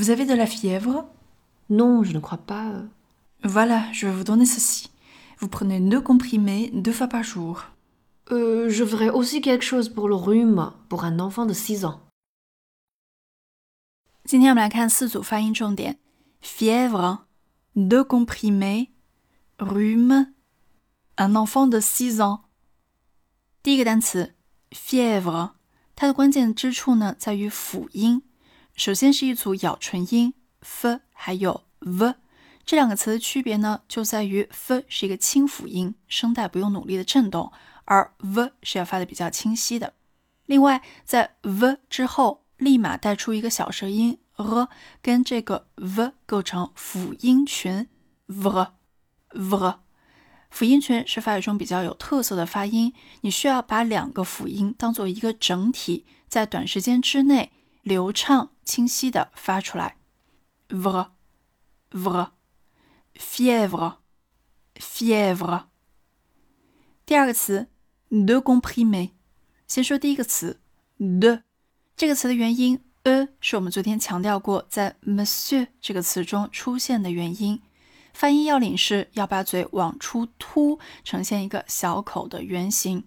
Vous avez de la fièvre Non, je ne crois pas. Voilà, je vais vous donner ceci. Vous prenez deux comprimés deux fois par jour. Euh, je voudrais aussi quelque chose pour le rhume, pour un enfant de 6 ans. 今天我们来看四组发音重点：fièvre、deux comprimés、rhume、un enfant de six ans。第一个单词 fièvre，它的关键之处呢在于辅音。 首先是一组咬唇音 f，还有 v。这两个词的区别呢，就在于 f 是一个清辅音，声带不用努力的震动，而 v 是要发的比较清晰的。另外，在 v 之后立马带出一个小舌音 r，跟这个 v 构成辅音群 v v。辅音群是法语中比较有特色的发音，你需要把两个辅音当做一个整体，在短时间之内流畅清晰的发出来 v v。fièvre，fièvre。第二个词 de comprimé。先说第一个词 de，这个词的元音 e 是我们昨天强调过，在 monsieur 这个词中出现的元音。发音要领是要把嘴往出凸，呈现一个小口的圆形。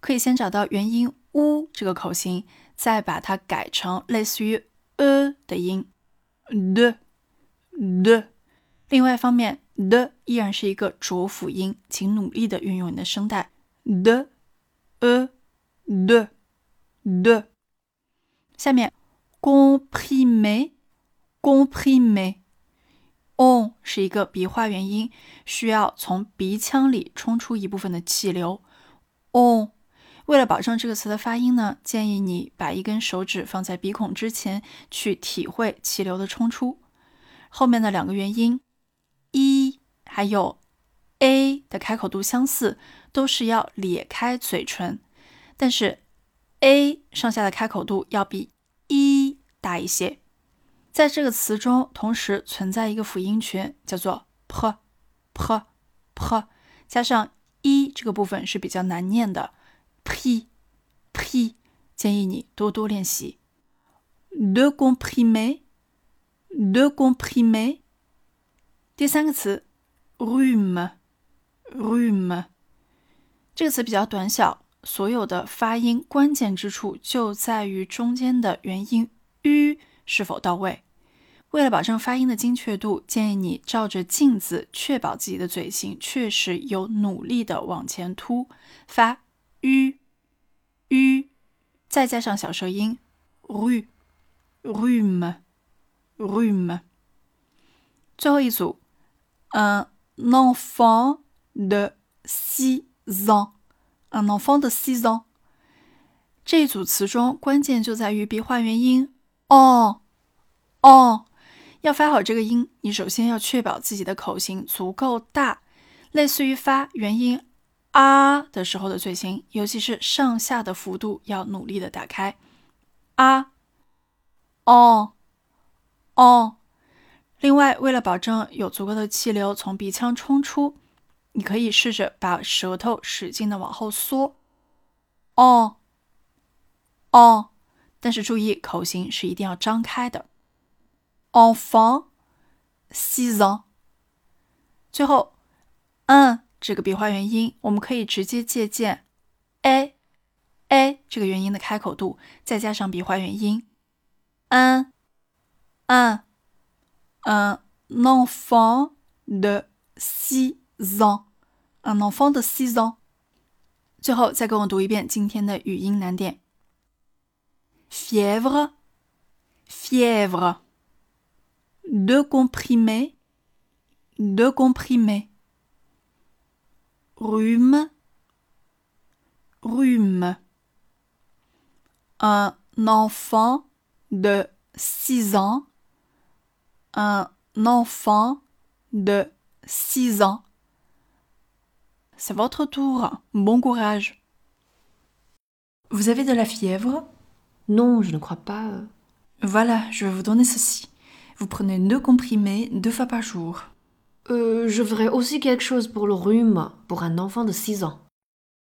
可以先找到元音 u 这个口型，再把它改成类似于 e 的音 de de。另外一方面，the 依然是一个浊辅音，请努力的运用你的声带，the a the the。下面 comprime comprime。on 是一个鼻化元音，需要从鼻腔里冲出一部分的气流。on 为了保证这个词的发音呢，建议你把一根手指放在鼻孔之前，去体会气流的冲出。后面的两个元音。一还有 a 的开口度相似，都是要咧开嘴唇，但是 a 上下的开口度要比一大一些。在这个词中，同时存在一个辅音群，叫做 p p p，加上一这个部分是比较难念的 p p，建议你多多练习。de comprimer，de comprimer。第三个词，rhume，rhume，这个词比较短小，所有的发音关键之处就在于中间的元音 u 是否到位。为了保证发音的精确度，建议你照着镜子，确保自己的嘴型确实有努力的往前凸，发 u u，再加上小舌音，rue，rue？rue？最后一组，un enfant de six ans，un enfant de six ans。这一组词中，关键就在于鼻化元音。哦哦，要发好这个音，你首先要确保自己的口型足够大，类似于发元音。啊的时候的嘴型，尤其是上下的幅度要努力的打开啊哦，哦。另外，为了保证有足够的气流从鼻腔冲出，你可以试着把舌头使劲的往后缩，哦，哦，但是注意口型是一定要张开的，enfant six ans。最后，嗯，这个笔画元音，我们可以直接借鉴 a a 这个元音的开口度，再加上笔画元音，嗯，嗯。un enfant de six ans. Un enfant de six ans. 最后再跟我读一遍今天的语音难点：fièvre, fièvre, deux comprimés, deux comprimés, rhume, rhume, un enfant de six ans un enfant de 6 ans. C'est votre tour. Bon courage. Vous avez de la fièvre? Non, je ne crois pas. Voilà, je vais vous donner ceci. Vous prenez deux comprimés deux fois par jour. Euh, je voudrais aussi quelque chose pour le rhume, pour un enfant de 6 ans.